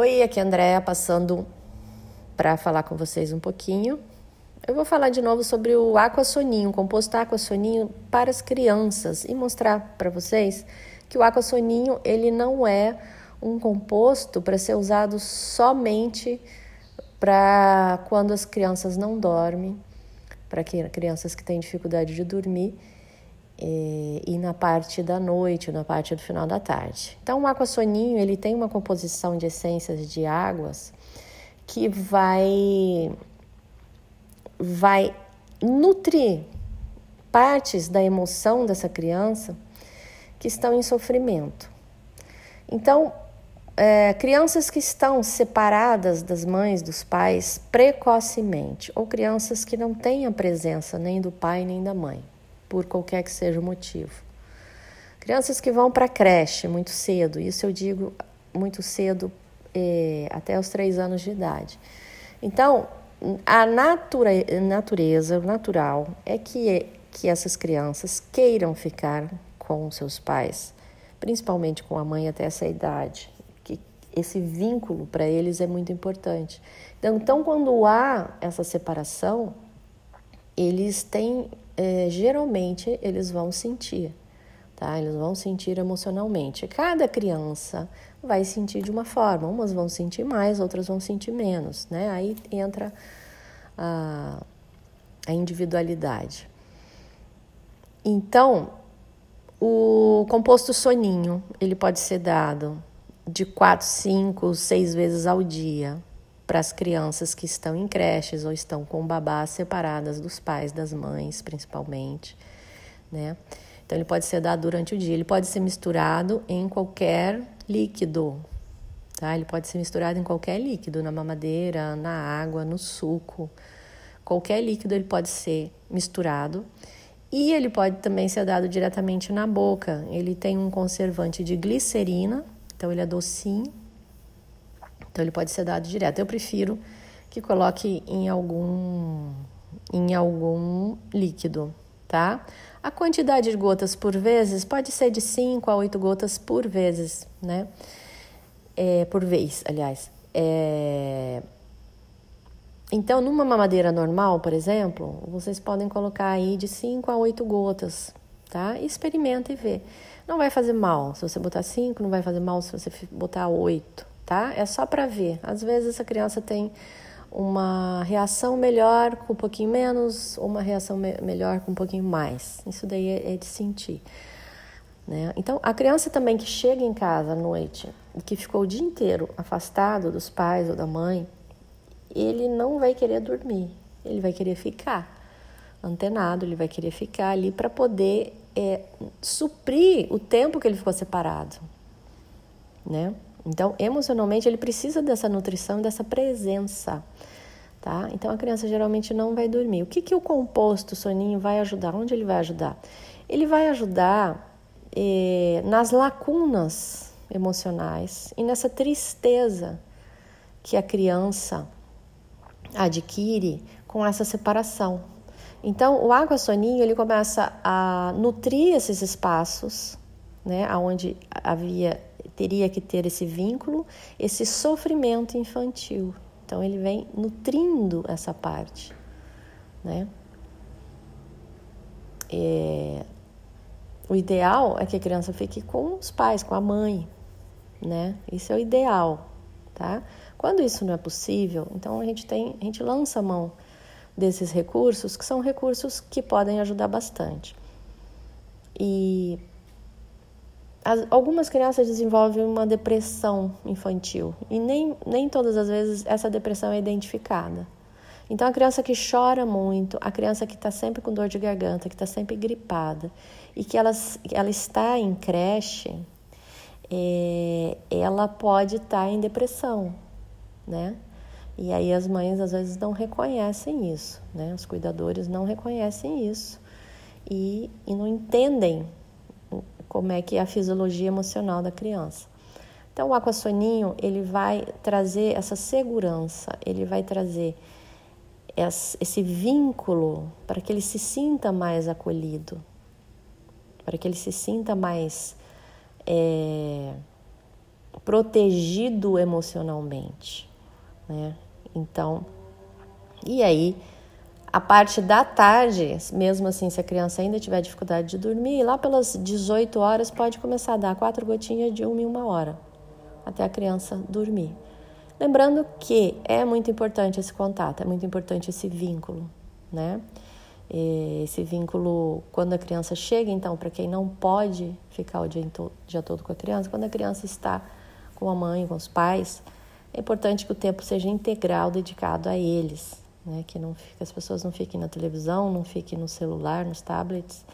Oi, aqui é a Andrea passando para falar com vocês um pouquinho. Eu vou falar de novo sobre o aquassoninho, o composto aquassoninho para as crianças e mostrar para vocês que o aquassoninho ele não é um composto para ser usado somente para quando as crianças não dormem, para crianças que têm dificuldade de dormir é, e na parte da noite, na parte do final da tarde. Então, o aquassoninho ele tem uma composição de essências de águas que vai vai nutrir partes da emoção dessa criança que estão em sofrimento. Então, é, crianças que estão separadas das mães, dos pais precocemente, ou crianças que não têm a presença nem do pai nem da mãe por qualquer que seja o motivo. Crianças que vão para a creche muito cedo, isso eu digo muito cedo, é, até os três anos de idade. Então, a natura, natureza, o natural, é que, que essas crianças queiram ficar com seus pais, principalmente com a mãe até essa idade, que esse vínculo para eles é muito importante. Então, então, quando há essa separação, eles têm é, geralmente eles vão sentir, tá? Eles vão sentir emocionalmente. Cada criança vai sentir de uma forma, umas vão sentir mais, outras vão sentir menos, né? Aí entra a, a individualidade. Então, o composto soninho, ele pode ser dado de 4, 5, 6 vezes ao dia, para as crianças que estão em creches ou estão com babás separadas dos pais, das mães, principalmente, né? Então ele pode ser dado durante o dia, ele pode ser misturado em qualquer líquido, tá? Ele pode ser misturado em qualquer líquido, na mamadeira, na água, no suco. Qualquer líquido ele pode ser misturado. E ele pode também ser dado diretamente na boca. Ele tem um conservante de glicerina, então ele é docinho então ele pode ser dado direto. Eu prefiro que coloque em algum em algum líquido, tá? A quantidade de gotas por vezes pode ser de 5 a 8 gotas por vezes, né? É, por vez, aliás. É... Então, numa mamadeira normal, por exemplo, vocês podem colocar aí de 5 a 8 gotas, tá? Experimenta e vê. Não vai fazer mal se você botar 5, não vai fazer mal se você botar 8, tá? É só para ver. Às vezes a criança tem uma reação melhor com um pouquinho menos, ou uma reação me melhor com um pouquinho mais. Isso daí é, é de sentir. Né? Então, a criança também que chega em casa à noite e que ficou o dia inteiro afastado dos pais ou da mãe, ele não vai querer dormir, ele vai querer ficar antenado, ele vai querer ficar ali para poder é, suprir o tempo que ele ficou separado, né? Então, emocionalmente, ele precisa dessa nutrição, dessa presença, tá? Então, a criança geralmente não vai dormir. O que, que o composto soninho vai ajudar? Onde ele vai ajudar? Ele vai ajudar eh, nas lacunas emocionais e nessa tristeza que a criança adquire com essa separação. Então, o água soninho ele começa a nutrir esses espaços, né, aonde havia teria que ter esse vínculo, esse sofrimento infantil. Então ele vem nutrindo essa parte, né? É, o ideal é que a criança fique com os pais, com a mãe, né? Isso é o ideal, tá? Quando isso não é possível, então a gente tem, a gente lança a mão desses recursos, que são recursos que podem ajudar bastante. E as, algumas crianças desenvolvem uma depressão infantil e nem, nem todas as vezes essa depressão é identificada. Então, a criança que chora muito, a criança que está sempre com dor de garganta, que está sempre gripada e que ela, ela está em creche, é, ela pode estar tá em depressão, né? E aí as mães às vezes não reconhecem isso, né? Os cuidadores não reconhecem isso e, e não entendem como é que é a fisiologia emocional da criança. Então, o aquassoninho, ele vai trazer essa segurança, ele vai trazer esse vínculo para que ele se sinta mais acolhido, para que ele se sinta mais é, protegido emocionalmente, né? Então, e aí, a parte da tarde, mesmo assim, se a criança ainda tiver dificuldade de dormir, lá pelas 18 horas pode começar a dar quatro gotinhas de uma em uma hora, até a criança dormir. Lembrando que é muito importante esse contato, é muito importante esse vínculo, né? Esse vínculo, quando a criança chega, então, para quem não pode ficar o dia, o dia todo com a criança, quando a criança está com a mãe, com os pais, é importante que o tempo seja integral dedicado a eles, né? Que não que as pessoas não fiquem na televisão, não fiquem no celular, nos tablets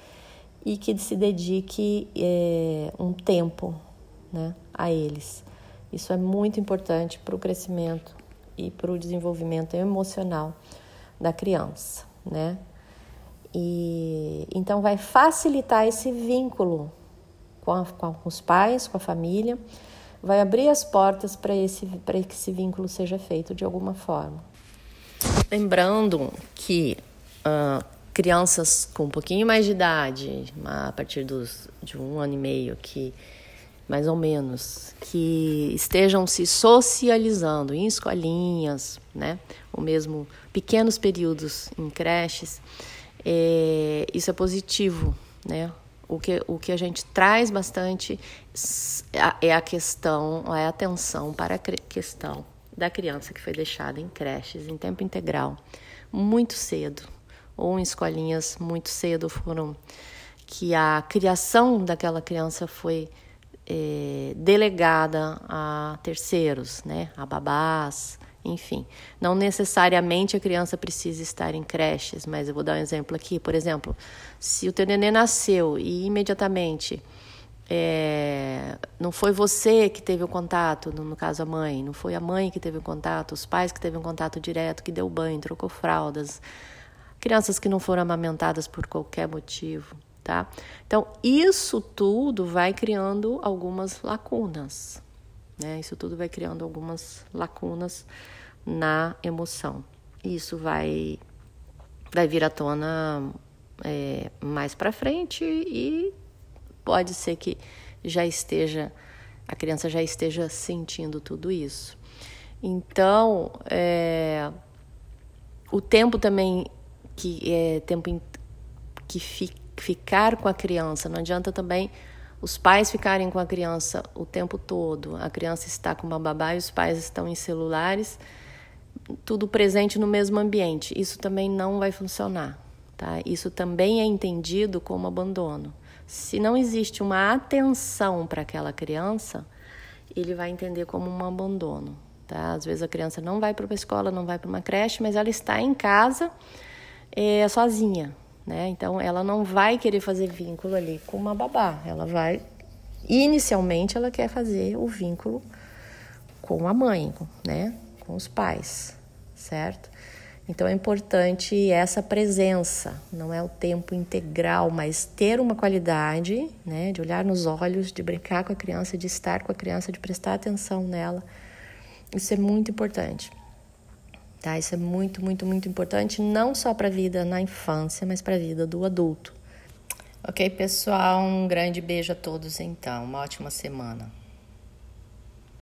e que se dedique é, um tempo, né, a eles. Isso é muito importante para o crescimento e para o desenvolvimento emocional da criança, né? E então vai facilitar esse vínculo com, a, com os pais, com a família, vai abrir as portas para esse para que esse vínculo seja feito de alguma forma. Lembrando que uh, crianças com um pouquinho mais de idade, a partir dos, de um ano e meio, que mais ou menos, que estejam se socializando em escolinhas, né? Ou mesmo pequenos períodos em creches, é, isso é positivo, né? O que, o que a gente traz bastante é a questão, é a atenção para a questão da criança que foi deixada em creches em tempo integral muito cedo, ou em escolinhas muito cedo foram que a criação daquela criança foi é, delegada a terceiros, né, a babás, enfim. Não necessariamente a criança precisa estar em creches, mas eu vou dar um exemplo aqui. Por exemplo, se o teu nenê nasceu e imediatamente é, não foi você que teve o contato, no, caso a mãe, não foi a mãe que teve o contato, os pais que teve um contato direto, que deu banho, trocou fraldas, crianças que não foram amamentadas por qualquer motivo, tá? Então, isso tudo vai criando algumas lacunas, né? Isso tudo vai criando algumas lacunas na emoção. Isso vai, vai vir à tona é, mais para frente e pode ser que já esteja, a criança já esteja sentindo tudo isso. Então, é, o tempo também que é tempo que fi, ficar com a criança, não adianta também os pais ficarem com a criança o tempo todo. A criança está com uma babá e os pais estão em celulares, tudo presente no mesmo ambiente. Isso também não vai funcionar, tá? Isso também é entendido como abandono. Se não existe uma atenção para aquela criança, ele vai entender como um abandono. Tá? Às vezes a criança não vai para uma escola, não vai para uma creche, mas ela está em casa é, sozinha. Né? Então ela não vai querer fazer vínculo ali com uma babá. Ela vai. Inicialmente ela quer fazer o vínculo com a mãe, né? com os pais, certo? Então é importante essa presença, não é o tempo integral, mas ter uma qualidade, né, de olhar nos olhos, de brincar com a criança, de estar com a criança, de prestar atenção nela. Isso é muito importante. Tá? Isso é muito, muito, muito importante, não só para a vida na infância, mas para a vida do adulto. Ok, pessoal, um grande beijo a todos então. Uma ótima semana.